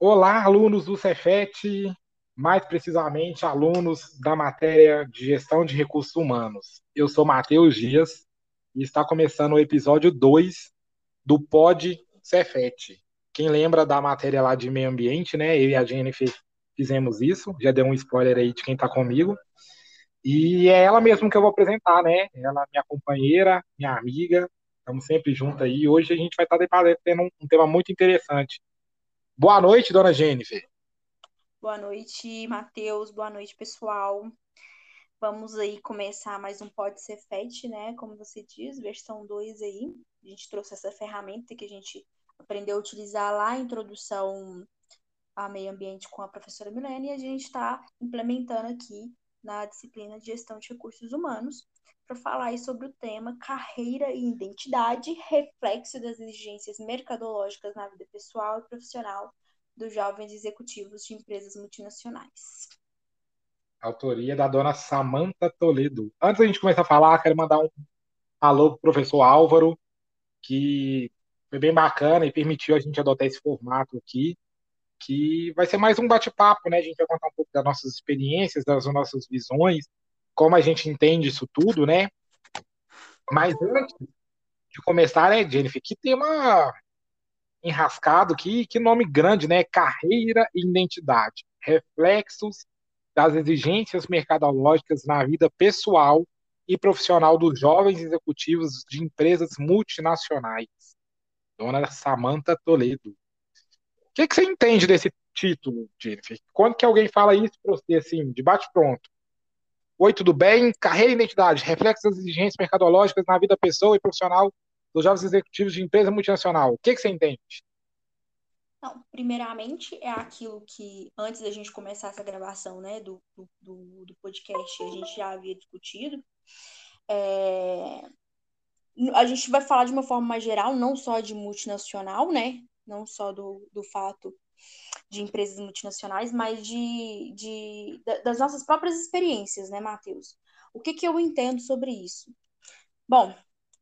Olá, alunos do Cefet, mais precisamente alunos da matéria de Gestão de Recursos Humanos. Eu sou Matheus Dias e está começando o episódio 2 do Pod Cefet. Quem lembra da matéria lá de meio ambiente, né? Eu e a Jennifer fizemos isso, já deu um spoiler aí de quem está comigo. E é ela mesmo que eu vou apresentar, né? Ela minha companheira, minha amiga, estamos sempre juntos aí. Hoje a gente vai estar debatendo um tema muito interessante, Boa noite, dona Jennifer. Boa noite, Matheus. Boa noite, pessoal. Vamos aí começar mais um Pode Ser FET, né? Como você diz, versão 2 aí. A gente trouxe essa ferramenta que a gente aprendeu a utilizar lá, a introdução a meio ambiente com a professora Milene, e a gente está implementando aqui na disciplina de gestão de recursos humanos para falar sobre o tema carreira e identidade, reflexo das exigências mercadológicas na vida pessoal e profissional dos jovens executivos de empresas multinacionais. Autoria da dona Samanta Toledo. Antes da gente começar a falar, quero mandar um alô pro professor Álvaro, que foi bem bacana e permitiu a gente adotar esse formato aqui, que vai ser mais um bate-papo, né? A gente vai contar um pouco das nossas experiências, das nossas visões, como a gente entende isso tudo, né? Mas antes de começar, né, Jennifer, que tema enrascado, que, que nome grande, né? Carreira e identidade. Reflexos das exigências mercadológicas na vida pessoal e profissional dos jovens executivos de empresas multinacionais. Dona Samanta Toledo. Que, que você entende desse título, Jennifer? Quando que alguém fala isso para você, assim, de bate-pronto? Oi, tudo bem? Carreira e identidade, reflexos das exigências mercadológicas na vida pessoa e profissional dos jovens executivos de empresa multinacional. O que, que você entende? Não, primeiramente é aquilo que, antes da gente começar essa gravação né, do, do, do podcast, a gente já havia discutido. É... A gente vai falar de uma forma mais geral, não só de multinacional, né? Não só do, do fato de empresas multinacionais, mas de, de, das nossas próprias experiências, né, Matheus? O que, que eu entendo sobre isso? Bom,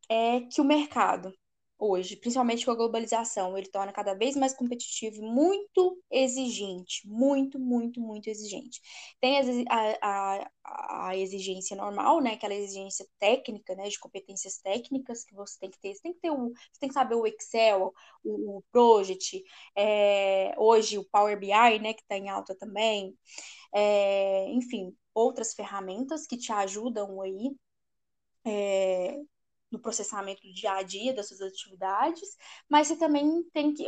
é que o mercado, hoje, principalmente com a globalização, ele torna cada vez mais competitivo muito exigente, muito, muito, muito exigente. Tem a, a, a, exigência normal, né, aquela exigência técnica, né, de competências técnicas que você tem que ter. Você tem que ter o, você tem que saber o Excel, o, o Project, é, hoje o Power BI, né, que está em alta também. É, enfim, outras ferramentas que te ajudam aí é, no processamento do dia a dia das suas atividades, mas você também tem que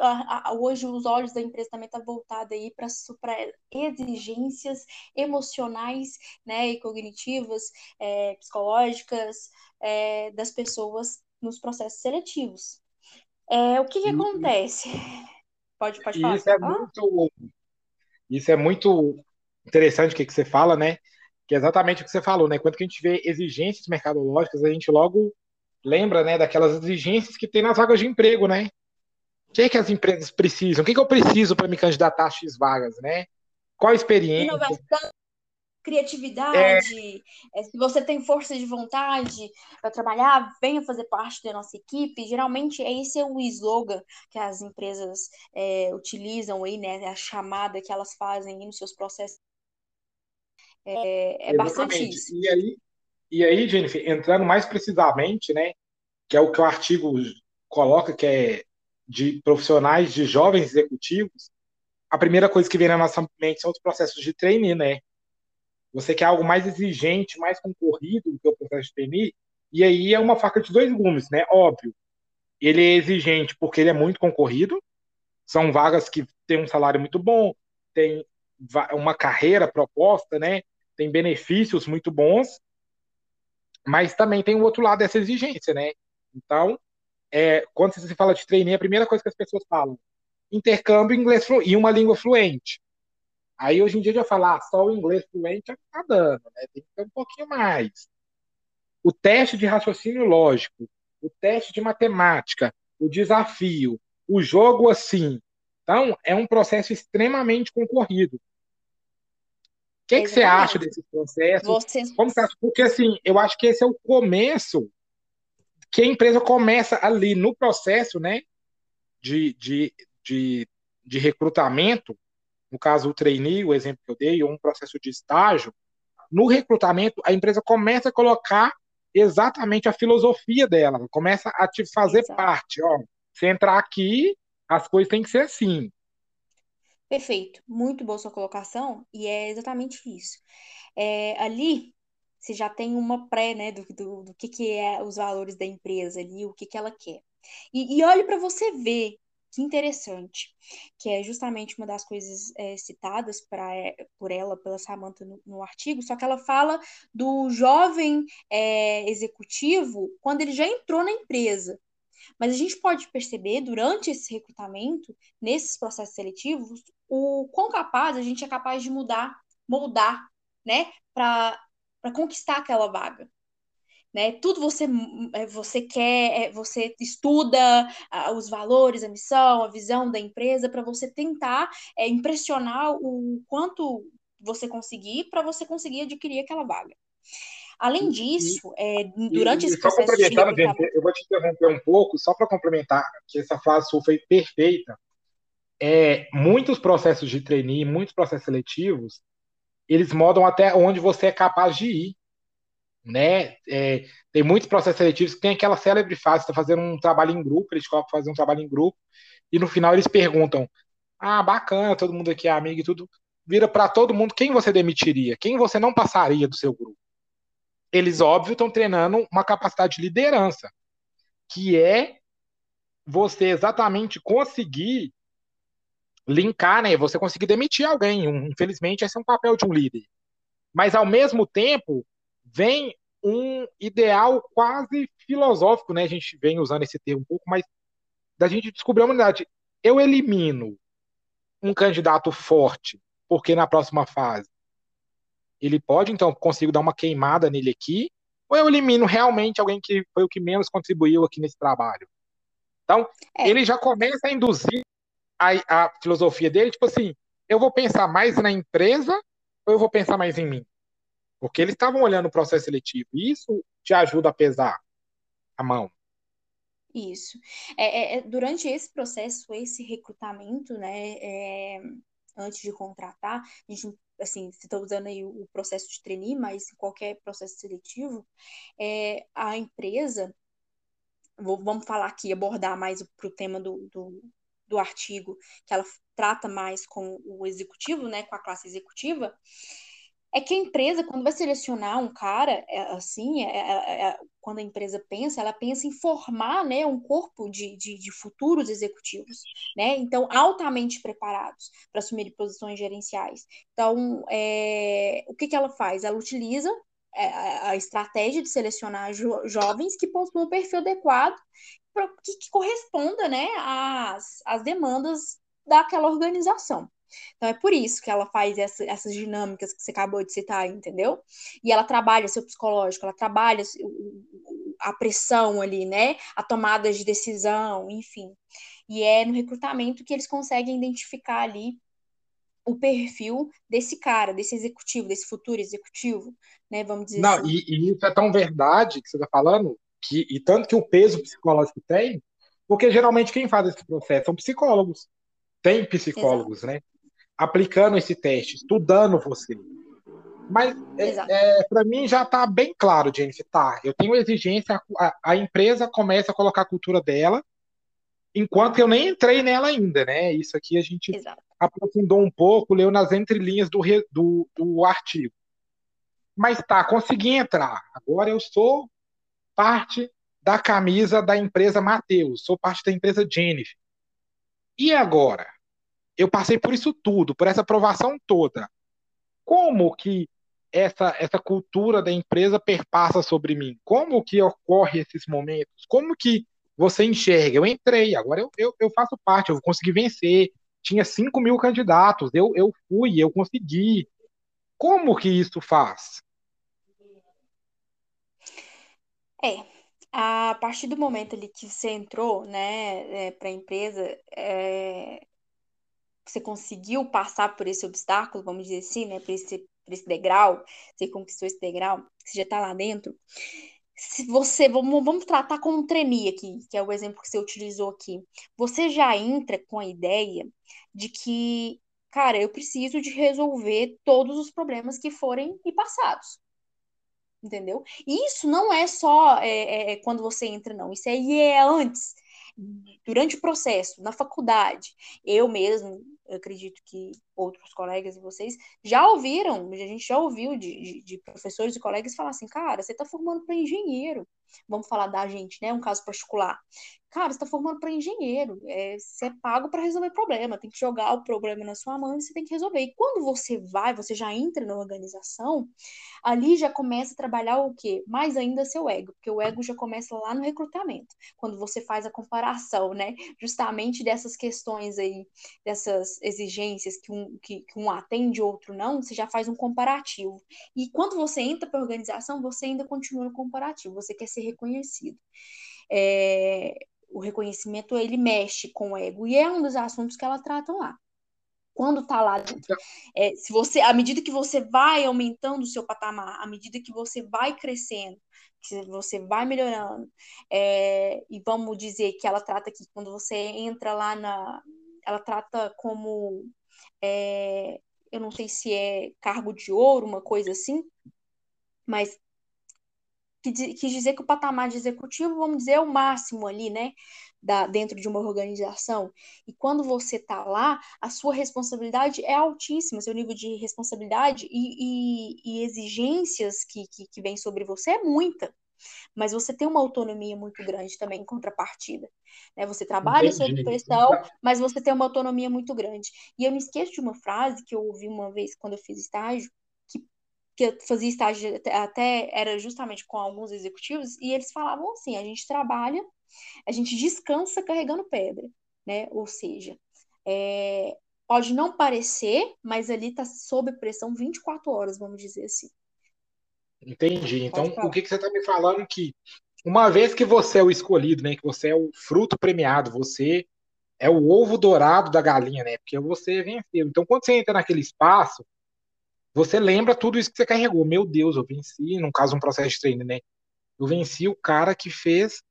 hoje os olhos da empresa também estão tá voltados aí para exigências emocionais, né, e cognitivas, é, psicológicas é, das pessoas nos processos seletivos. É, o que, que acontece? Pode, pode falar. Isso é muito, isso é muito interessante o que, que você fala, né? Que é exatamente o que você falou, né? Quando a gente vê exigências mercadológicas, a gente logo lembra, né, daquelas exigências que tem nas vagas de emprego, né? O que, é que as empresas precisam? O que, é que eu preciso para me candidatar a X vagas, né? Qual a experiência? Inovação, criatividade. É... se você tem força de vontade para trabalhar, venha fazer parte da nossa equipe. Geralmente, esse é o slogan que as empresas é, utilizam aí, né? A chamada que elas fazem nos seus processos. É, é bastante isso. E aí, e aí, Jennifer, entrando mais precisamente, né, que é o que o artigo coloca, que é de profissionais, de jovens executivos, a primeira coisa que vem na nossa mente são os processos de trainee, né? Você quer algo mais exigente, mais concorrido do que o processo de trainee, e aí é uma faca de dois gumes, né? Óbvio, ele é exigente porque ele é muito concorrido, são vagas que têm um salário muito bom, tem uma carreira proposta, né? Tem benefícios muito bons, mas também tem o outro lado dessa exigência, né? Então, é, quando você fala de treinar, a primeira coisa que as pessoas falam, intercâmbio inglês e uma língua fluente. Aí hoje em dia já falar ah, só o inglês fluente tá dando, né? Tem que ter um pouquinho mais. O teste de raciocínio lógico, o teste de matemática, o desafio, o jogo assim. Então, é um processo extremamente concorrido. Que, que você acha desse processo? Você... Como você acha? Porque assim, eu acho que esse é o começo que a empresa começa ali no processo, né, de, de, de, de recrutamento, no caso o trainee, o exemplo que eu dei, ou um processo de estágio, no recrutamento a empresa começa a colocar exatamente a filosofia dela, começa a te fazer Exato. parte, ó, você entrar aqui, as coisas têm que ser assim. Perfeito, muito boa sua colocação, e é exatamente isso. É, ali, você já tem uma pré, né, do, do, do que, que é os valores da empresa ali, o que, que ela quer. E, e olhe para você ver que interessante, que é justamente uma das coisas é, citadas pra, é, por ela, pela Samantha no, no, artigo, só que ela fala do jovem é, executivo quando ele já entrou na empresa. Mas a gente pode perceber durante esse recrutamento, nesses processos seletivos, o quão capaz a gente é capaz de mudar, moldar, né, para conquistar aquela vaga. Né? Tudo você, é, você quer, é, você estuda os valores, a missão, a visão da empresa para você tentar é, impressionar o quanto você conseguir para você conseguir adquirir aquela vaga. Além disso, é, durante e, esse só processo complementando, de eu vou te interromper um pouco, só para complementar, que essa frase sua foi perfeita. É, muitos processos de trainee, muitos processos seletivos, eles modam até onde você é capaz de ir. Né? É, tem muitos processos seletivos que tem aquela célebre fase, está fazendo um trabalho em grupo, eles colocam fazer um trabalho em grupo, e no final eles perguntam: Ah, bacana, todo mundo aqui é amigo e tudo. Vira para todo mundo quem você demitiria, quem você não passaria do seu grupo eles, óbvio, estão treinando uma capacidade de liderança, que é você exatamente conseguir linkar, né? Você conseguir demitir alguém. Infelizmente, esse é um papel de um líder. Mas, ao mesmo tempo, vem um ideal quase filosófico, né? A gente vem usando esse termo um pouco, mas da gente descobrir a humanidade. Eu elimino um candidato forte, porque na próxima fase ele pode, então, consigo dar uma queimada nele aqui, ou eu elimino realmente alguém que foi o que menos contribuiu aqui nesse trabalho. Então, é. ele já começa a induzir a, a filosofia dele, tipo assim, eu vou pensar mais na empresa ou eu vou pensar mais em mim? Porque eles estavam olhando o processo seletivo. E isso te ajuda a pesar a mão. Isso. É, é, é durante esse processo, esse recrutamento, né, é, antes de contratar, a gente assim, você está usando aí o processo de trainee, mas qualquer processo seletivo, é, a empresa, vou, vamos falar aqui, abordar mais para o tema do, do, do artigo, que ela trata mais com o executivo, né, com a classe executiva, é que a empresa, quando vai selecionar um cara, é, assim, é, é, é, quando a empresa pensa, ela pensa em formar né, um corpo de, de, de futuros executivos, né? Então, altamente preparados para assumir posições gerenciais. Então, é, o que, que ela faz? Ela utiliza é, a estratégia de selecionar jo jovens que possuam um perfil adequado que, que corresponda né, às, às demandas daquela organização. Então é por isso que ela faz essa, essas dinâmicas que você acabou de citar, entendeu? E ela trabalha seu psicológico, ela trabalha a pressão ali, né? A tomada de decisão, enfim. E é no recrutamento que eles conseguem identificar ali o perfil desse cara, desse executivo, desse futuro executivo, né? Vamos dizer Não, assim. e, e isso é tão verdade que você está falando, que, e tanto que o peso psicológico tem, porque geralmente quem faz esse processo são psicólogos. Tem psicólogos, Exato. né? aplicando esse teste, estudando você. Mas é, é para mim já está bem claro, Jennifer. Tá, eu tenho exigência, a, a, empresa começa a colocar a cultura dela, enquanto eu nem entrei nela ainda, né? Isso aqui a gente Exato. aprofundou um pouco, leu nas entrelinhas do, do, do artigo. Mas tá, consegui entrar. Agora eu sou parte da camisa da empresa Mateus, sou parte da empresa Jennifer. E agora? eu passei por isso tudo, por essa aprovação toda. Como que essa, essa cultura da empresa perpassa sobre mim? Como que ocorre esses momentos? Como que você enxerga? Eu entrei, agora eu, eu, eu faço parte, eu consegui vencer. Tinha 5 mil candidatos, eu, eu fui, eu consegui. Como que isso faz? É, a partir do momento ali que você entrou, né, é, para a empresa, é, você conseguiu passar por esse obstáculo, vamos dizer assim, né, por esse, por esse degrau, você conquistou esse degrau, você já está lá dentro. Se você, vamos, vamos tratar como um trainee aqui, que é o exemplo que você utilizou aqui. Você já entra com a ideia de que, cara, eu preciso de resolver todos os problemas que forem me passados entendeu? E isso não é só é, é, é, quando você entra, não. Isso aí é antes, durante o processo, na faculdade. Eu mesmo, eu acredito que outros colegas e vocês já ouviram, a gente já ouviu de, de, de professores e colegas falar assim, cara, você está formando para engenheiro. Vamos falar da gente, né? Um caso particular. Cara, você está formando para engenheiro. É, você é pago para resolver problema. Tem que jogar o problema na sua mão e você tem que resolver. E quando você vai, você já entra na organização, ali já começa a trabalhar o quê? Mais ainda seu ego, porque o ego já começa lá no recrutamento. Quando você faz a comparação, né? Justamente dessas questões aí, dessas exigências que um, que, que um atende outro não, você já faz um comparativo. E quando você entra para a organização, você ainda continua no comparativo. Você quer ser reconhecido. É, o reconhecimento ele mexe com o ego e é um dos assuntos que ela trata lá. Quando tá lá dentro, é, se você, à medida que você vai aumentando o seu patamar, à medida que você vai crescendo, que você vai melhorando, é, e vamos dizer que ela trata aqui quando você entra lá na, ela trata como, é, eu não sei se é cargo de ouro, uma coisa assim, mas quis dizer que o patamar de executivo, vamos dizer, é o máximo ali, né? Da, dentro de uma organização. E quando você está lá, a sua responsabilidade é altíssima, seu nível de responsabilidade e, e, e exigências que, que, que vem sobre você é muita. Mas você tem uma autonomia muito grande também em contrapartida. Né? Você trabalha Entendi. sob pressão, mas você tem uma autonomia muito grande. E eu me esqueço de uma frase que eu ouvi uma vez quando eu fiz estágio, que eu fazia estágio até era justamente com alguns executivos, e eles falavam assim: a gente trabalha, a gente descansa carregando pedra, né? Ou seja, é, pode não parecer, mas ali está sob pressão 24 horas, vamos dizer assim. Entendi. Então, o que, que você está me falando que uma vez que você é o escolhido, né, que você é o fruto premiado, você é o ovo dourado da galinha, né? Porque você venceu. Então, quando você entra naquele espaço, você lembra tudo isso que você carregou. Meu Deus, eu venci, no caso, um processo de treino, né? Eu venci o cara que fez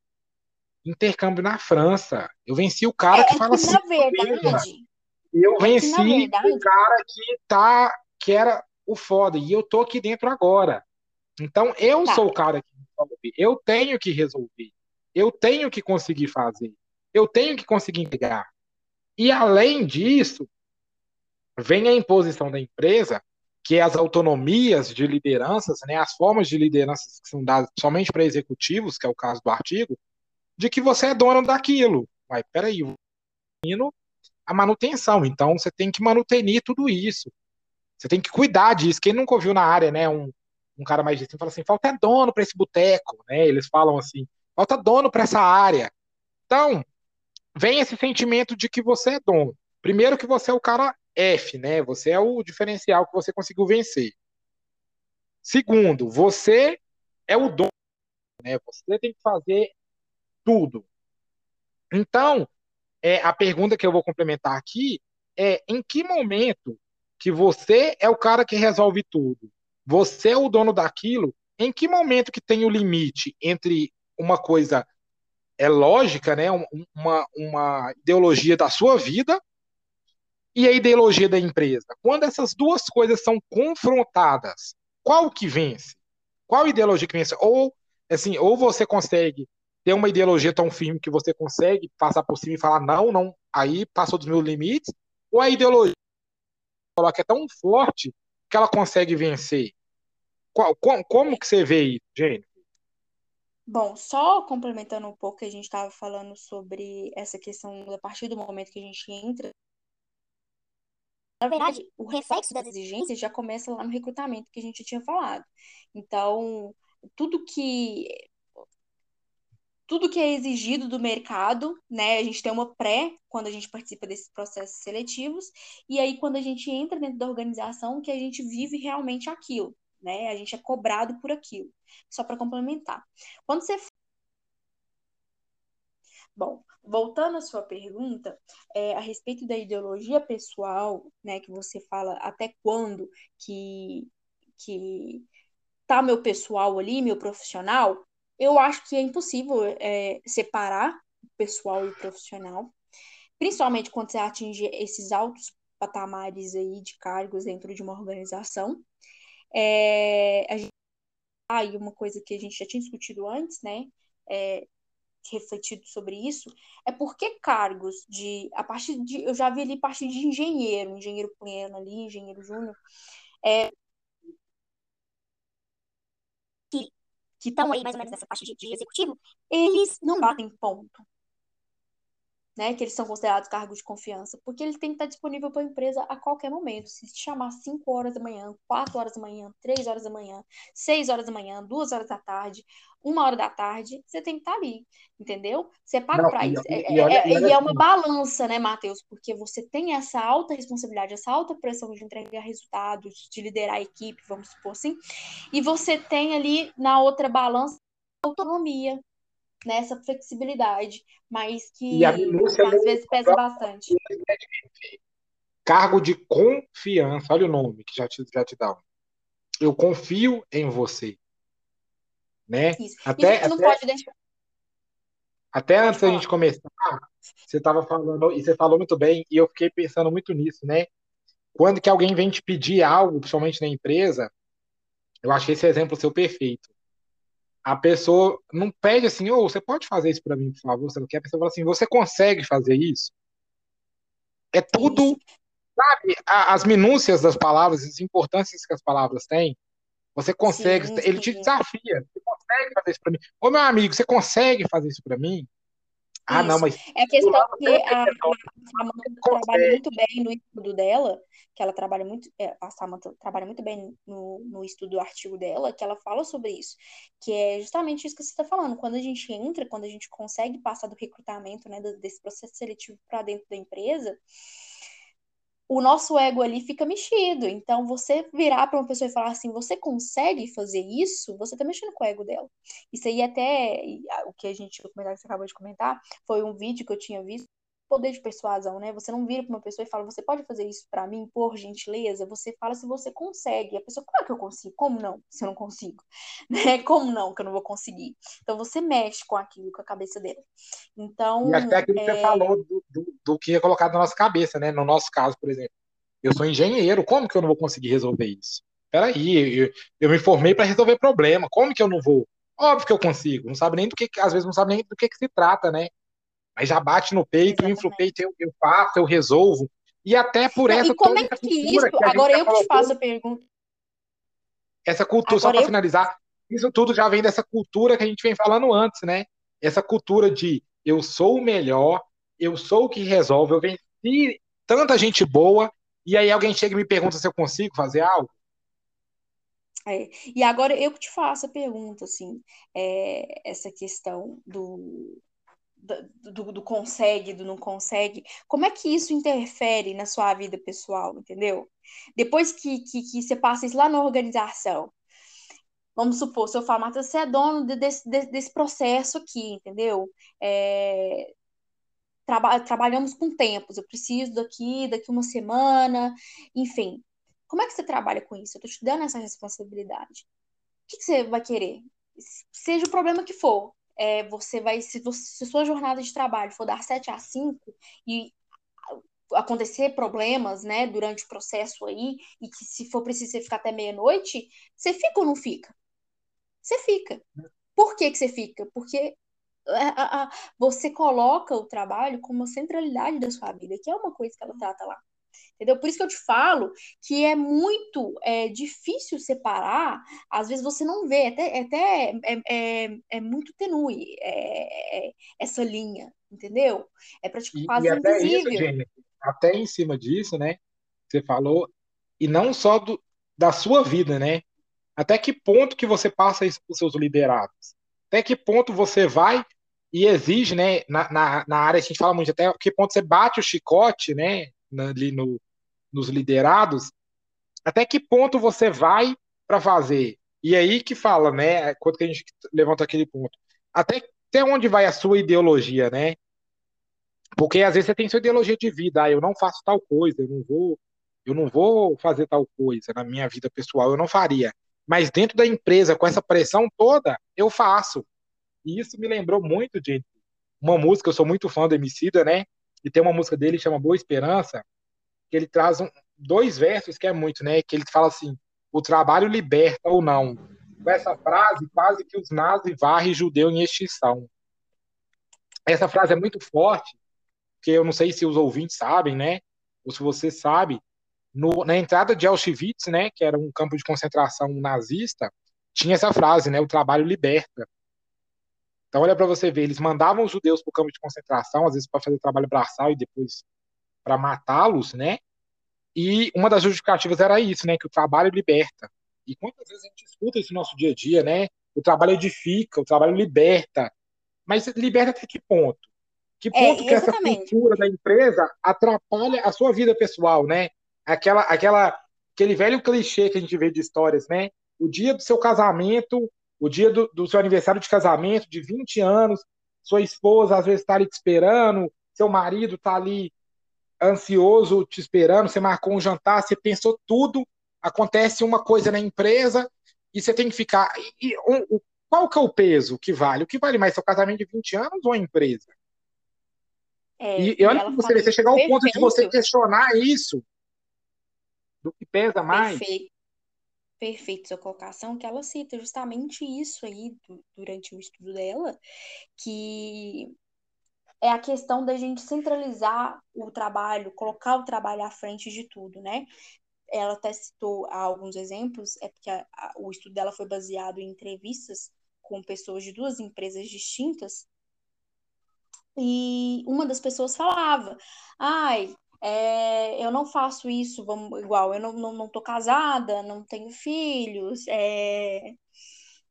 intercâmbio na França. Eu venci o cara é, que fala assim. Na verdade. Eu venci verdade... o cara que tá, que era o foda. E eu tô aqui dentro agora. Então, eu tá. sou o cara que resolve. Eu tenho que resolver. Eu tenho que conseguir fazer. Eu tenho que conseguir entregar. E além disso, vem a imposição da empresa que as autonomias de lideranças, né, as formas de lideranças que são dadas somente para executivos, que é o caso do artigo, de que você é dono daquilo. Mas peraí, a manutenção, então você tem que manutenir tudo isso. Você tem que cuidar disso. Quem nunca ouviu na área, né, um, um cara mais assim, fala assim, falta dono para esse boteco, né? Eles falam assim, falta dono para essa área. Então, vem esse sentimento de que você é dono. Primeiro que você é o cara F, né? Você é o diferencial que você conseguiu vencer. Segundo, você é o dono, né? Você tem que fazer tudo. Então, é, a pergunta que eu vou complementar aqui é em que momento que você é o cara que resolve tudo? Você é o dono daquilo? Em que momento que tem o limite entre uma coisa é lógica, né? Uma, uma ideologia da sua vida e a ideologia da empresa. Quando essas duas coisas são confrontadas, qual que vence? Qual ideologia que vence? Ou assim, ou você consegue ter uma ideologia tão firme que você consegue passar por cima e falar não, não, aí passou dos meus limites, ou a ideologia que é tão forte que ela consegue vencer. Qual, como, como que você vê isso, gente? Bom, só complementando um pouco que a gente estava falando sobre essa questão a partir do momento que a gente entra na verdade, o reflexo das exigências já começa lá no recrutamento que a gente tinha falado. Então, tudo que tudo que é exigido do mercado, né? A gente tem uma pré quando a gente participa desses processos seletivos, e aí quando a gente entra dentro da organização, que a gente vive realmente aquilo, né? A gente é cobrado por aquilo. Só para complementar. Quando você Bom, voltando à sua pergunta, é, a respeito da ideologia pessoal, né, que você fala até quando que, que tá meu pessoal ali, meu profissional, eu acho que é impossível é, separar o pessoal e o profissional, principalmente quando você atinge esses altos patamares aí de cargos dentro de uma organização. É, a gente, ah, e uma coisa que a gente já tinha discutido antes, né? É, refletido sobre isso, é porque cargos de. A partir de. Eu já vi ali a partir de engenheiro, engenheiro pleno ali, engenheiro júnior, é, que estão aí mais ou menos nessa parte de, de executivo, eles não batem ponto né, que eles são considerados cargos de confiança, porque ele tem que estar disponível para a empresa a qualquer momento. Se te chamar 5 horas da manhã, 4 horas da manhã, 3 horas da manhã, 6 horas da manhã, 2 horas da tarde, 1 hora da tarde, você tem que estar ali, entendeu? Você paga para isso. E, e, e, é, é, e é uma assim. balança, né, Matheus? Porque você tem essa alta responsabilidade, essa alta pressão de entregar resultados, de liderar a equipe, vamos supor assim, e você tem ali na outra balança autonomia, nessa flexibilidade, mas que, que às vezes pesa bastante. Cargo de confiança, olha o nome que já te, já te dá. Eu confio em você. Né? Isso. Até, Isso não até, pode deixar. Até antes da gente começar, você estava falando, e você falou muito bem, e eu fiquei pensando muito nisso, né? Quando que alguém vem te pedir algo, principalmente na empresa, eu achei esse exemplo seu perfeito a pessoa não pede assim, ou oh, você pode fazer isso para mim, por favor, você não quer? A pessoa fala assim, você consegue fazer isso? É tudo, sabe, as minúcias das palavras, as importâncias que as palavras têm. Você consegue, sim, ele sim. te desafia. Você consegue fazer isso para mim? Ô meu amigo, você consegue fazer isso para mim? Ah, Isso. não, mas. É a questão que a, Samantha trabalha muito bem no estudo dela, que ela trabalha muito, é, a Samantha trabalha muito bem no, no estudo do artigo dela, que ela fala sobre isso, que é justamente isso que você está falando. Quando a gente entra, quando a gente consegue passar do recrutamento, né, desse processo seletivo para dentro da empresa, o nosso ego ali fica mexido. Então, você virar para uma pessoa e falar assim, você consegue fazer isso? Você está mexendo com o ego dela. Isso aí até, o que a gente, o comentário que você acabou de comentar, foi um vídeo que eu tinha visto poder de persuasão, né? Você não vira para uma pessoa e fala, você pode fazer isso para mim, por gentileza? Você fala se você consegue. E a pessoa, claro que eu consigo. Como não? Se eu não consigo. Né? Como não que eu não vou conseguir? Então você mexe com aquilo, com a cabeça dele. Então. E até aquilo é... que você é falou do, do, do, que é colocado na nossa cabeça, né? No nosso caso, por exemplo. Eu sou engenheiro, como que eu não vou conseguir resolver isso? Peraí, eu, eu me formei para resolver problema. Como que eu não vou? Óbvio que eu consigo. Não sabe nem do que, às vezes não sabe nem do que, que se trata, né? Mas já bate no peito, infla o peito, eu, eu faço, eu resolvo. E até por essa. E como é que isso? Que Agora eu que te faço a pergunta. Essa cultura, Agora só para eu... finalizar, isso tudo já vem dessa cultura que a gente vem falando antes, né? Essa cultura de eu sou o melhor, eu sou o que resolve, eu venci tanta gente boa, e aí alguém chega e me pergunta se eu consigo fazer algo. É. E agora eu que te faço a pergunta, assim, é, essa questão do, do, do, consegue, do não consegue, como é que isso interfere na sua vida pessoal, entendeu? Depois que, que, que você passa isso lá na organização, vamos supor, seu farmácia, você é dono de, desse, desse processo aqui, entendeu? É, traba, trabalhamos com tempos, eu preciso daqui, daqui uma semana, enfim. Como é que você trabalha com isso? Eu estou te dando essa responsabilidade. O que, que você vai querer? Seja o problema que for, é, você vai, se, você, se sua jornada de trabalho for dar 7 a 5 e acontecer problemas, né, durante o processo aí, e que se for preciso você ficar até meia-noite, você fica ou não fica? Você fica. Por que, que você fica? Porque a, a, você coloca o trabalho como uma centralidade da sua vida, que é uma coisa que ela trata lá. Entendeu? Por isso que eu te falo que é muito é, difícil separar, às vezes você não vê, até, até é, é, é muito tenue é, é, essa linha, entendeu? É praticamente quase e até invisível. Isso, gente, até em cima disso, né? Você falou, e não só do, da sua vida, né? Até que ponto que você passa isso para os seus liderados? Até que ponto você vai e exige, né? Na, na, na área a gente fala muito, até que ponto você bate o chicote, né? Ali no, nos liderados, até que ponto você vai para fazer? E aí que fala, né? Quando que a gente levanta aquele ponto, até, até onde vai a sua ideologia, né? Porque às vezes você tem sua ideologia de vida, ah, eu não faço tal coisa, eu não vou, eu não vou fazer tal coisa na minha vida pessoal, eu não faria. Mas dentro da empresa, com essa pressão toda, eu faço. E isso me lembrou muito de uma música, eu sou muito fã do Emicida, né? E tem uma música dele que chama Boa Esperança, que ele traz um, dois versos que é muito, né? Que ele fala assim: o trabalho liberta ou não. Com essa frase, quase que os nazis varrem judeu em extinção. Essa frase é muito forte, porque eu não sei se os ouvintes sabem, né? Ou se você sabe, no, na entrada de Auschwitz, né, que era um campo de concentração nazista, tinha essa frase, né, o trabalho liberta. Então olha para você ver, eles mandavam os judeus para o campo de concentração, às vezes para fazer trabalho braçal e depois para matá-los, né? E uma das justificativas era isso, né, que o trabalho liberta. E quantas vezes a gente escuta isso no nosso dia a dia, né? O trabalho edifica, o trabalho liberta. Mas liberta até que ponto? Que é, ponto é, que essa cultura da empresa atrapalha a sua vida pessoal, né? Aquela, aquela, aquele velho clichê que a gente vê de histórias, né? O dia do seu casamento, o dia do, do seu aniversário de casamento, de 20 anos, sua esposa às vezes está ali te esperando, seu marido está ali ansioso te esperando, você marcou um jantar, você pensou tudo, acontece uma coisa na empresa e você tem que ficar. E, um, qual que é o peso que vale? O que vale mais, seu casamento de 20 anos ou a empresa? É, e, e olha que você, você chegar ao ponto de você questionar isso, do que pesa mais. Perfeito. Perfeito sua colocação, que ela cita justamente isso aí durante o estudo dela, que é a questão da gente centralizar o trabalho, colocar o trabalho à frente de tudo, né? Ela até citou alguns exemplos, é porque a, a, o estudo dela foi baseado em entrevistas com pessoas de duas empresas distintas, e uma das pessoas falava: ai, é, eu não faço isso vamos, igual, eu não, não, não tô casada, não tenho filhos, é,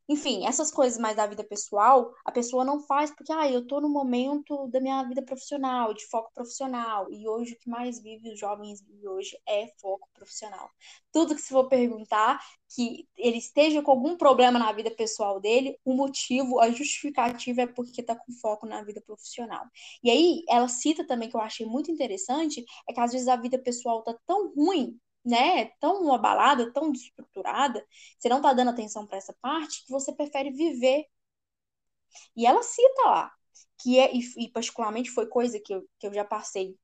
enfim, essas coisas mais da vida pessoal, a pessoa não faz porque, ah, eu tô no momento da minha vida profissional, de foco profissional. E hoje o que mais vive os jovens hoje é foco profissional. Tudo que se for perguntar, que ele esteja com algum problema na vida pessoal dele, o motivo, a justificativa é porque tá com foco na vida profissional. E aí, ela cita também, que eu achei muito interessante, é que às vezes a vida pessoal tá tão ruim né, tão abalada, tão desestruturada, você não tá dando atenção para essa parte que você prefere viver. E ela cita lá, que é, e, e particularmente foi coisa que eu, que eu já passei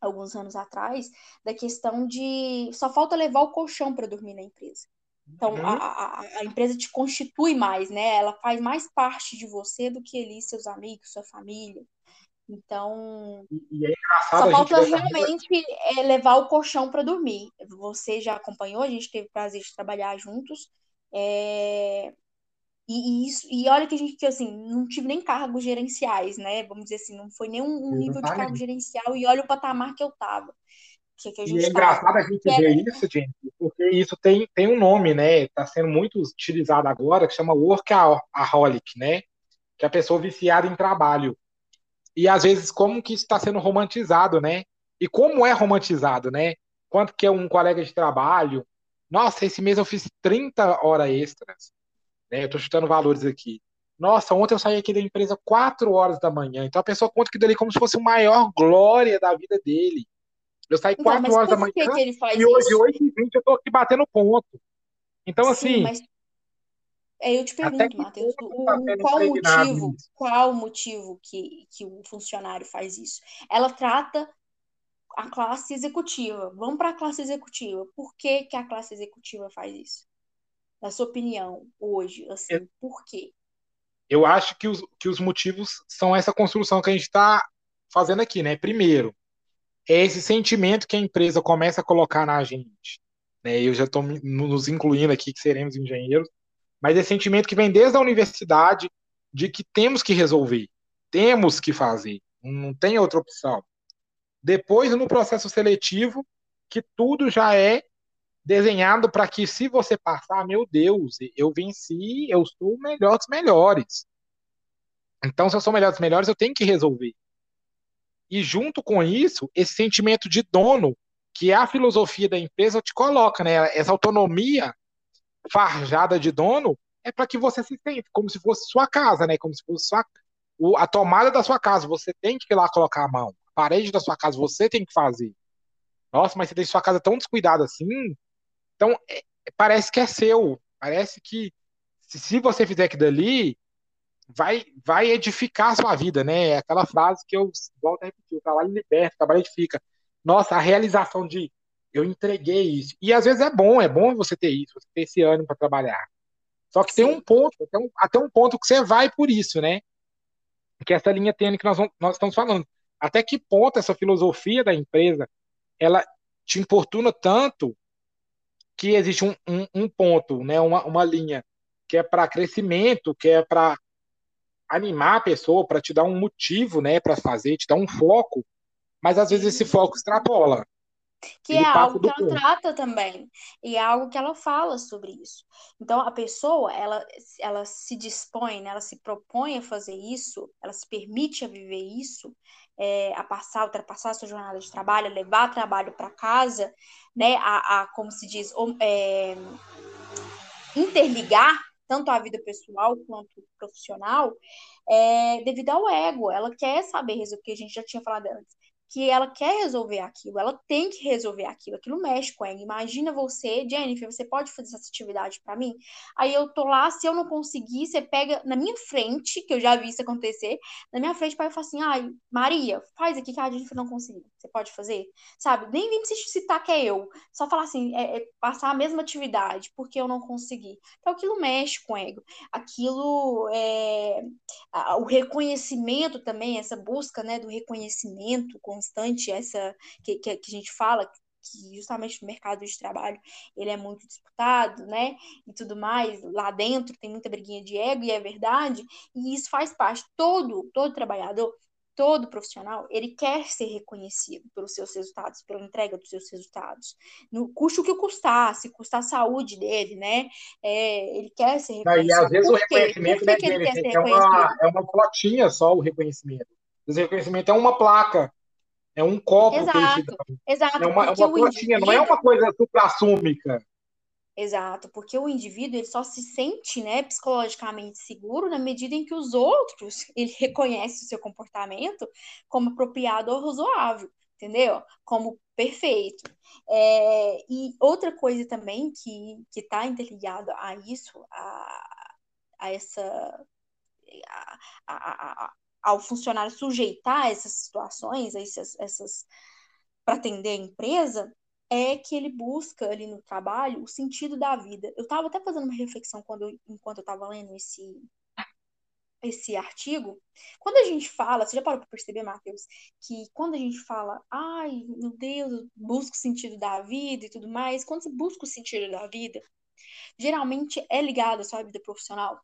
alguns anos atrás, da questão de só falta levar o colchão para dormir na empresa. Então, uhum. a, a, a, empresa te constitui mais, né? Ela faz mais parte de você do que ali seus amigos, sua família. Então, é só falta realmente é, levar o colchão para dormir. Você já acompanhou, a gente teve o prazer de trabalhar juntos. É... E, e, isso, e olha que a gente, que, assim, não tive nem cargos gerenciais, né? Vamos dizer assim, não foi nem um, nível de cargo gerencial, e olha o patamar que eu tava. Que, que e é engraçado a gente ver é... isso, gente, porque isso tem, tem um nome, né? Está sendo muito utilizado agora, que chama workaholic, né? Que é a pessoa viciada em trabalho e às vezes como que isso está sendo romantizado, né? E como é romantizado, né? Quanto que é um colega de trabalho, nossa, esse mês eu fiz 30 horas extras, né? Eu tô chutando valores aqui. Nossa, ontem eu saí aqui da empresa 4 horas da manhã. Então a pessoa conta que dele como se fosse a maior glória da vida dele. Eu saí 4 então, horas da manhã que e hoje, 8 e 20, eu tô aqui batendo ponto. Então, Sim, assim, mas é, eu te pergunto, Matheus, qual o motivo, qual o motivo que, que o funcionário faz isso? Ela trata a classe executiva. Vamos para a classe executiva. Por que, que a classe executiva faz isso? Na sua opinião, hoje, assim, eu, por quê? Eu acho que os, que os motivos são essa construção que a gente está fazendo aqui, né? Primeiro, é esse sentimento que a empresa começa a colocar na gente. Né? Eu já estou nos incluindo aqui que seremos engenheiros mas esse sentimento que vem desde a universidade de que temos que resolver, temos que fazer, não tem outra opção. Depois, no processo seletivo, que tudo já é desenhado para que, se você passar, meu Deus, eu venci, eu sou o melhor dos melhores. Então, se eu sou o melhor dos melhores, eu tenho que resolver. E junto com isso, esse sentimento de dono, que é a filosofia da empresa, te coloca, né? Essa autonomia farjada de dono é para que você se sente como se fosse sua casa, né? Como se fosse sua, O, a tomada da sua casa, você tem que ir lá colocar a mão. A parede da sua casa, você tem que fazer. Nossa, mas você deixa sua casa tão descuidada assim. Então, é, parece que é seu. Parece que se, se você fizer aquilo dali, vai, vai edificar a sua vida, né? É aquela frase que eu volto a repetir: o trabalho liberta, o trabalho edifica. Nossa, a realização de eu entreguei isso. E às vezes é bom, é bom você ter isso, você ter esse ânimo para trabalhar. Só que Sim. tem um ponto, até um, até um ponto que você vai por isso, né? Que é essa linha tênue que nós, nós estamos falando. Até que ponto essa filosofia da empresa ela te importuna tanto que existe um, um, um ponto, né? uma, uma linha que é para crescimento, que é para animar a pessoa, para te dar um motivo né, para fazer, te dar um foco, mas às vezes esse foco extrapola. Que é algo que ela ponto. trata também. E é algo que ela fala sobre isso. Então, a pessoa, ela, ela se dispõe, né, ela se propõe a fazer isso, ela se permite a viver isso, é, a passar, ultrapassar a sua jornada de trabalho, levar trabalho para casa, né, a, a, como se diz, é, interligar tanto a vida pessoal quanto profissional, é, devido ao ego. Ela quer saber, o que a gente já tinha falado antes, que ela quer resolver aquilo, ela tem que resolver aquilo, aquilo mexe com ela. Imagina você, Jennifer, você pode fazer essa atividade para mim? Aí eu tô lá, se eu não conseguir, você pega na minha frente, que eu já vi isso acontecer, na minha frente, pai fala assim: ai, Maria, faz aqui que a Jennifer não conseguiu. Você pode fazer? Sabe? Nem me citar que é eu. Só falar assim, é, é passar a mesma atividade, porque eu não consegui. Então aquilo mexe com o ego. Aquilo é. O reconhecimento também, essa busca né, do reconhecimento com constante, essa que, que, que a gente fala, que justamente no mercado de trabalho ele é muito disputado, né? E tudo mais, lá dentro tem muita briguinha de ego, e é verdade, e isso faz parte. Todo, todo trabalhador, todo profissional, ele quer ser reconhecido pelos seus resultados, pela entrega dos seus resultados. No custo que custar, se custar a saúde dele, né? É, ele quer ser reconhecido. E às vezes o reconhecimento né, que ele quer ser é, uma, é uma platinha só o reconhecimento. O reconhecimento é uma placa é um copo exato, que eles Exato, é uma, é uma plantinha, não é uma coisa supra-súmica. Exato, porque o indivíduo ele só se sente né, psicologicamente seguro na medida em que os outros ele reconhece o seu comportamento como apropriado ou razoável, entendeu? Como perfeito. É, e outra coisa também que está interligada a isso, a, a essa a, a, ao funcionário sujeitar essas situações, essas, essas para atender a empresa, é que ele busca ali no trabalho o sentido da vida. Eu estava até fazendo uma reflexão quando eu, enquanto eu estava lendo esse esse artigo, quando a gente fala, você já parou para perceber, Matheus, que quando a gente fala, ai, meu Deus, busca o sentido da vida e tudo mais, quando você busca o sentido da vida, geralmente é ligado à sua vida profissional,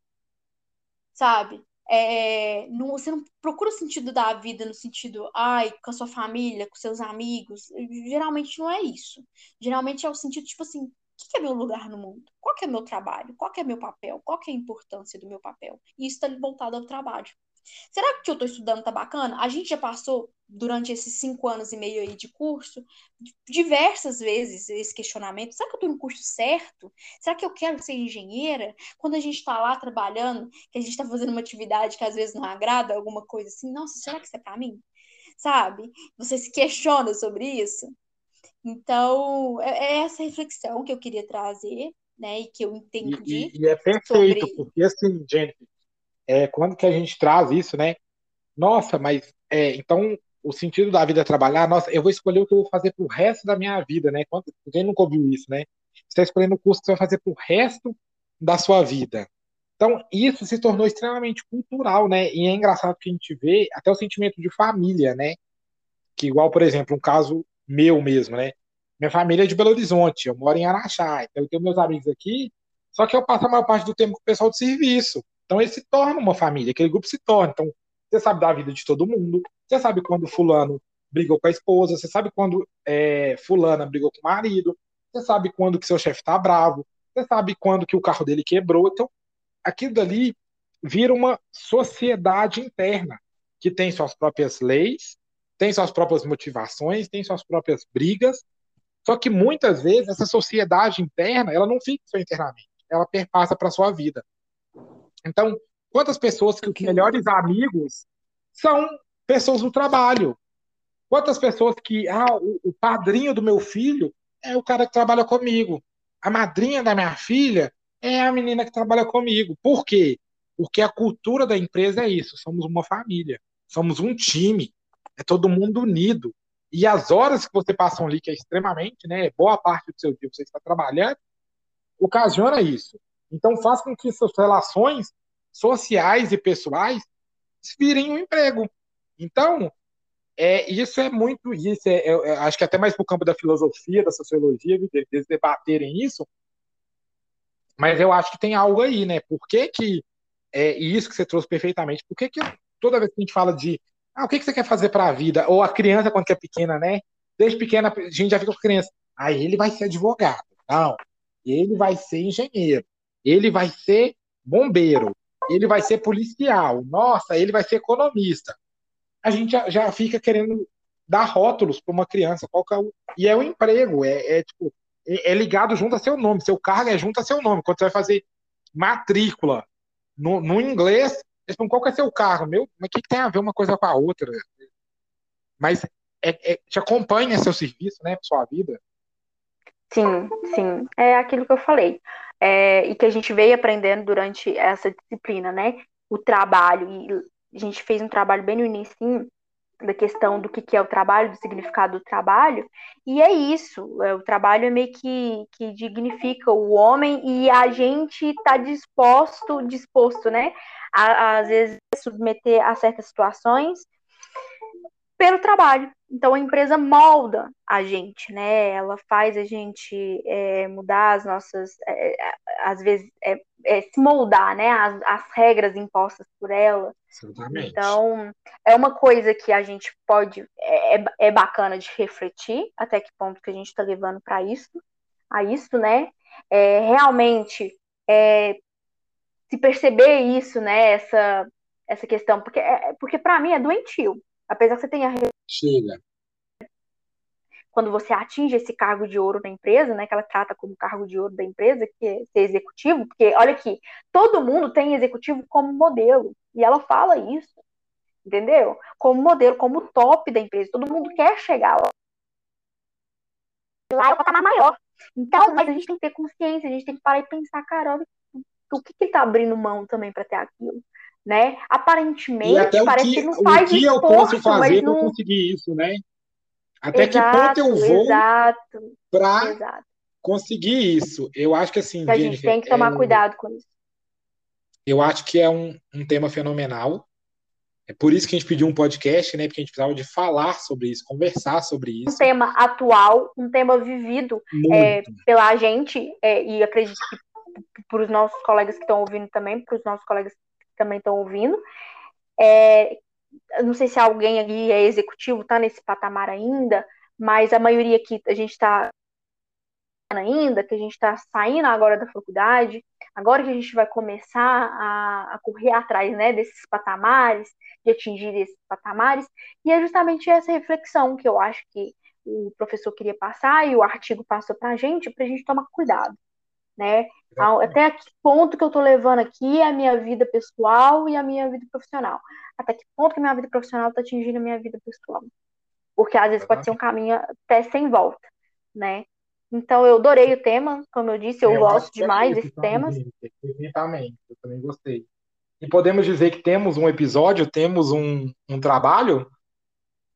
sabe? É, não, você não procura o sentido da vida no sentido, ai, com a sua família, com seus amigos. Geralmente não é isso. Geralmente é o sentido, tipo assim, o que é meu lugar no mundo? Qual é meu trabalho? Qual é meu papel? Qual é a importância do meu papel? E isso está voltado ao trabalho. Será que o que eu estou estudando tá bacana? A gente já passou, durante esses cinco anos e meio aí de curso, diversas vezes esse questionamento. Será que eu estou no curso certo? Será que eu quero ser engenheira? Quando a gente está lá trabalhando, que a gente está fazendo uma atividade que às vezes não agrada, alguma coisa assim, nossa, será que isso é para mim? Sabe? Você se questiona sobre isso? Então, é, é essa reflexão que eu queria trazer, né, e que eu entendi. E, e, e é perfeito, sobre... porque assim, Jennifer, é, quando que a gente traz isso, né? Nossa, mas é, então o sentido da vida é trabalhar, nossa, eu vou escolher o que eu vou fazer pro resto da minha vida, né? Quando, quem nunca ouviu isso, né? Você está escolhendo o curso que você vai fazer pro resto da sua vida. Então, isso se tornou extremamente cultural, né? E é engraçado que a gente vê até o sentimento de família, né? Que igual, por exemplo, um caso meu mesmo, né? Minha família é de Belo Horizonte, eu moro em Araxá, então eu tenho meus amigos aqui, só que eu passo a maior parte do tempo com o pessoal de serviço. Então ele se torna uma família, aquele grupo se torna. Então você sabe da vida de todo mundo, você sabe quando fulano brigou com a esposa, você sabe quando é, fulana brigou com o marido, você sabe quando que seu chefe está bravo, você sabe quando que o carro dele quebrou. Então aquilo dali vira uma sociedade interna que tem suas próprias leis, tem suas próprias motivações, tem suas próprias brigas. Só que muitas vezes essa sociedade interna, ela não fica só internamente, ela perpassa para sua vida. Então, Quantas pessoas que os melhores amigos são pessoas do trabalho? Quantas pessoas que, ah, o, o padrinho do meu filho é o cara que trabalha comigo. A madrinha da minha filha é a menina que trabalha comigo. Por quê? Porque a cultura da empresa é isso: somos uma família, somos um time, é todo mundo unido. E as horas que você passa ali, que é extremamente, né, boa parte do seu dia você está trabalhando, ocasiona isso. Então faz com que suas relações sociais e pessoais virem um emprego. Então, é, isso é muito, isso é, é, é acho que até mais para o campo da filosofia, da sociologia, eles debaterem isso, mas eu acho que tem algo aí, né? Por que que, é, e isso que você trouxe perfeitamente, por que que toda vez que a gente fala de, ah, o que que você quer fazer para a vida? Ou a criança quando é pequena, né? Desde pequena a gente já fica com criança, ah, ele vai ser advogado, não, ele vai ser engenheiro, ele vai ser bombeiro, ele vai ser policial, nossa, ele vai ser economista. A gente já, já fica querendo dar rótulos para uma criança, qual é o, e é o emprego, é, é tipo, é, é, ligado junto a seu nome, seu cargo é junto a seu nome. Quando você vai fazer matrícula no, no inglês, eles falam, qual que é seu cargo? Meu, mas o que, que, tem a ver uma coisa com a outra? Mas é, é, te acompanha seu serviço, né, sua vida. Sim, sim. É aquilo que eu falei. É, e que a gente veio aprendendo durante essa disciplina, né? O trabalho. E a gente fez um trabalho bem no início da questão do que, que é o trabalho, do significado do trabalho, e é isso, é, o trabalho é meio que, que dignifica o homem e a gente está disposto, disposto, né, a, a, às vezes submeter a certas situações pelo trabalho. Então a empresa molda a gente, né? Ela faz a gente é, mudar as nossas, é, é às vezes é, é, se moldar, né? As, as, regras impostas por ela. Exatamente. Então é uma coisa que a gente pode é, bacana de refletir até que ponto que a gente está levando para isso, a isso, né? realmente se perceber isso, né? Essa essa questão, porque porque para mim é doentio apesar que você tenha. Chega. Quando você atinge esse cargo de ouro da empresa, né, que ela trata como cargo de ouro da empresa, que é ser executivo, porque olha aqui, todo mundo tem executivo como modelo, e ela fala isso, entendeu? Como modelo, como top da empresa, todo mundo quer chegar lá. Lá é o patamar maior. Então, mas a gente tem que ter consciência, a gente tem que parar e pensar, cara, olha, o que, que ele tá abrindo mão também para ter aquilo? Né? Aparentemente, parece que, que, não faz o que esforço, eu posso fazer não... para conseguir isso, né? Até exato, que ponto eu vou para conseguir isso? Eu acho que assim. Que a gente tem que tomar é, cuidado com isso. Eu acho que é um, um tema fenomenal. É por isso que a gente pediu um podcast, né? Porque a gente precisava de falar sobre isso, conversar sobre isso. Um tema atual, um tema vivido é, pela gente, é, e acredito que para os nossos colegas que estão ouvindo também, para os nossos colegas também estão ouvindo. É, não sei se alguém ali é executivo, está nesse patamar ainda, mas a maioria aqui a gente está ainda, que a gente está saindo agora da faculdade, agora que a gente vai começar a, a, correr atrás né, desses patamares, de atingir esses patamares, e é justamente essa reflexão que eu acho que o professor queria passar e o artigo passou para a gente, para a gente tomar cuidado né? Até que ponto que eu estou levando aqui a minha vida pessoal e a minha vida profissional? Até que ponto que a minha vida profissional está atingindo a minha vida pessoal? Porque às vezes pode ser um caminho até sem volta, né? Então eu adorei o tema, como eu disse, eu, eu gosto demais desses temas. Exatamente, eu também gostei. E podemos dizer que temos um episódio, temos um, um trabalho?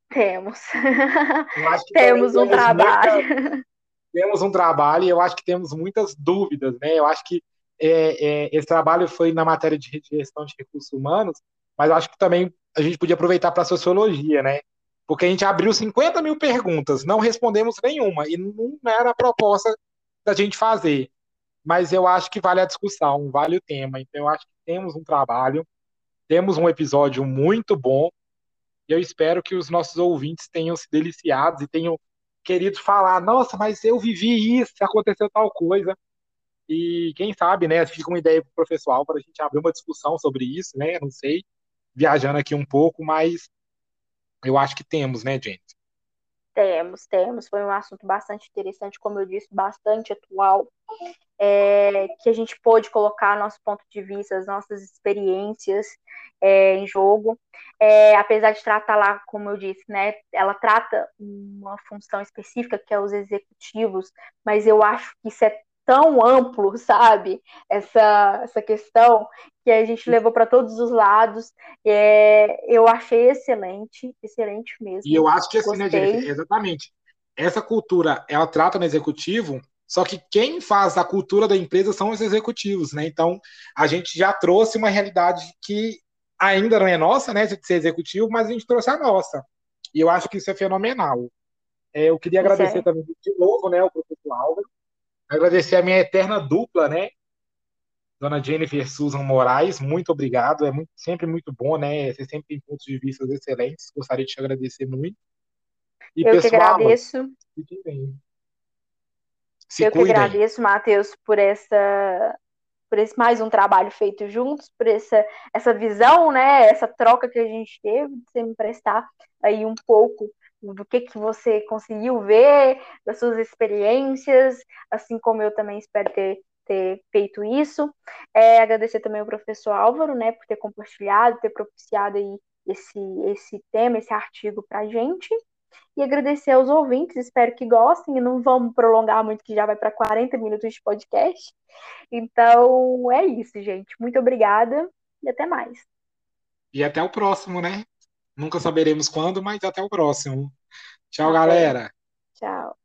Temos. temos um trabalho. Muita temos um trabalho e eu acho que temos muitas dúvidas, né? Eu acho que é, é, esse trabalho foi na matéria de gestão de recursos humanos, mas acho que também a gente podia aproveitar para a sociologia, né? Porque a gente abriu 50 mil perguntas, não respondemos nenhuma, e não era a proposta da gente fazer. Mas eu acho que vale a discussão, vale o tema. Então eu acho que temos um trabalho, temos um episódio muito bom, e eu espero que os nossos ouvintes tenham se deliciado e tenham querido falar, nossa, mas eu vivi isso, aconteceu tal coisa. E quem sabe, né, fica uma ideia pro professor para a gente abrir uma discussão sobre isso, né? Não sei, viajando aqui um pouco, mas eu acho que temos, né, gente? Temos, temos. Foi um assunto bastante interessante, como eu disse, bastante atual, é, que a gente pôde colocar nosso ponto de vista, as nossas experiências é, em jogo. É, apesar de tratar lá, como eu disse, né, ela trata uma função específica, que é os executivos, mas eu acho que isso é tão amplo, sabe? Essa, essa questão que a gente levou para todos os lados. É, eu achei excelente, excelente mesmo. E eu acho que assim, né, Jennifer, exatamente. Essa cultura, ela trata no executivo, só que quem faz a cultura da empresa são os executivos, né? Então, a gente já trouxe uma realidade que ainda não é nossa, né, de ser executivo, mas a gente trouxe a nossa. E eu acho que isso é fenomenal. É, eu queria agradecer é. também de novo, né, o professor Álvaro, agradecer a minha eterna dupla, né, Dona Jennifer Susan Moraes, muito obrigado. É muito, sempre muito bom, né? Você sempre tem pontos de vista excelentes. Gostaria de te agradecer muito. E, Eu pessoal, que agradeço. Fiquem bem. Se Eu cuidem. que agradeço, Matheus, por essa por esse mais um trabalho feito juntos, por essa, essa visão, né, essa troca que a gente teve, de você me prestar aí um pouco do que, que você conseguiu ver, das suas experiências, assim como eu também espero ter ter feito isso. É, agradecer também ao professor Álvaro, né, por ter compartilhado, ter propiciado aí esse, esse tema, esse artigo para gente. E agradecer aos ouvintes, espero que gostem, e não vamos prolongar muito, que já vai para 40 minutos de podcast. Então, é isso, gente. Muito obrigada e até mais. E até o próximo, né? Nunca saberemos quando, mas até o próximo. Tchau, galera. Tchau.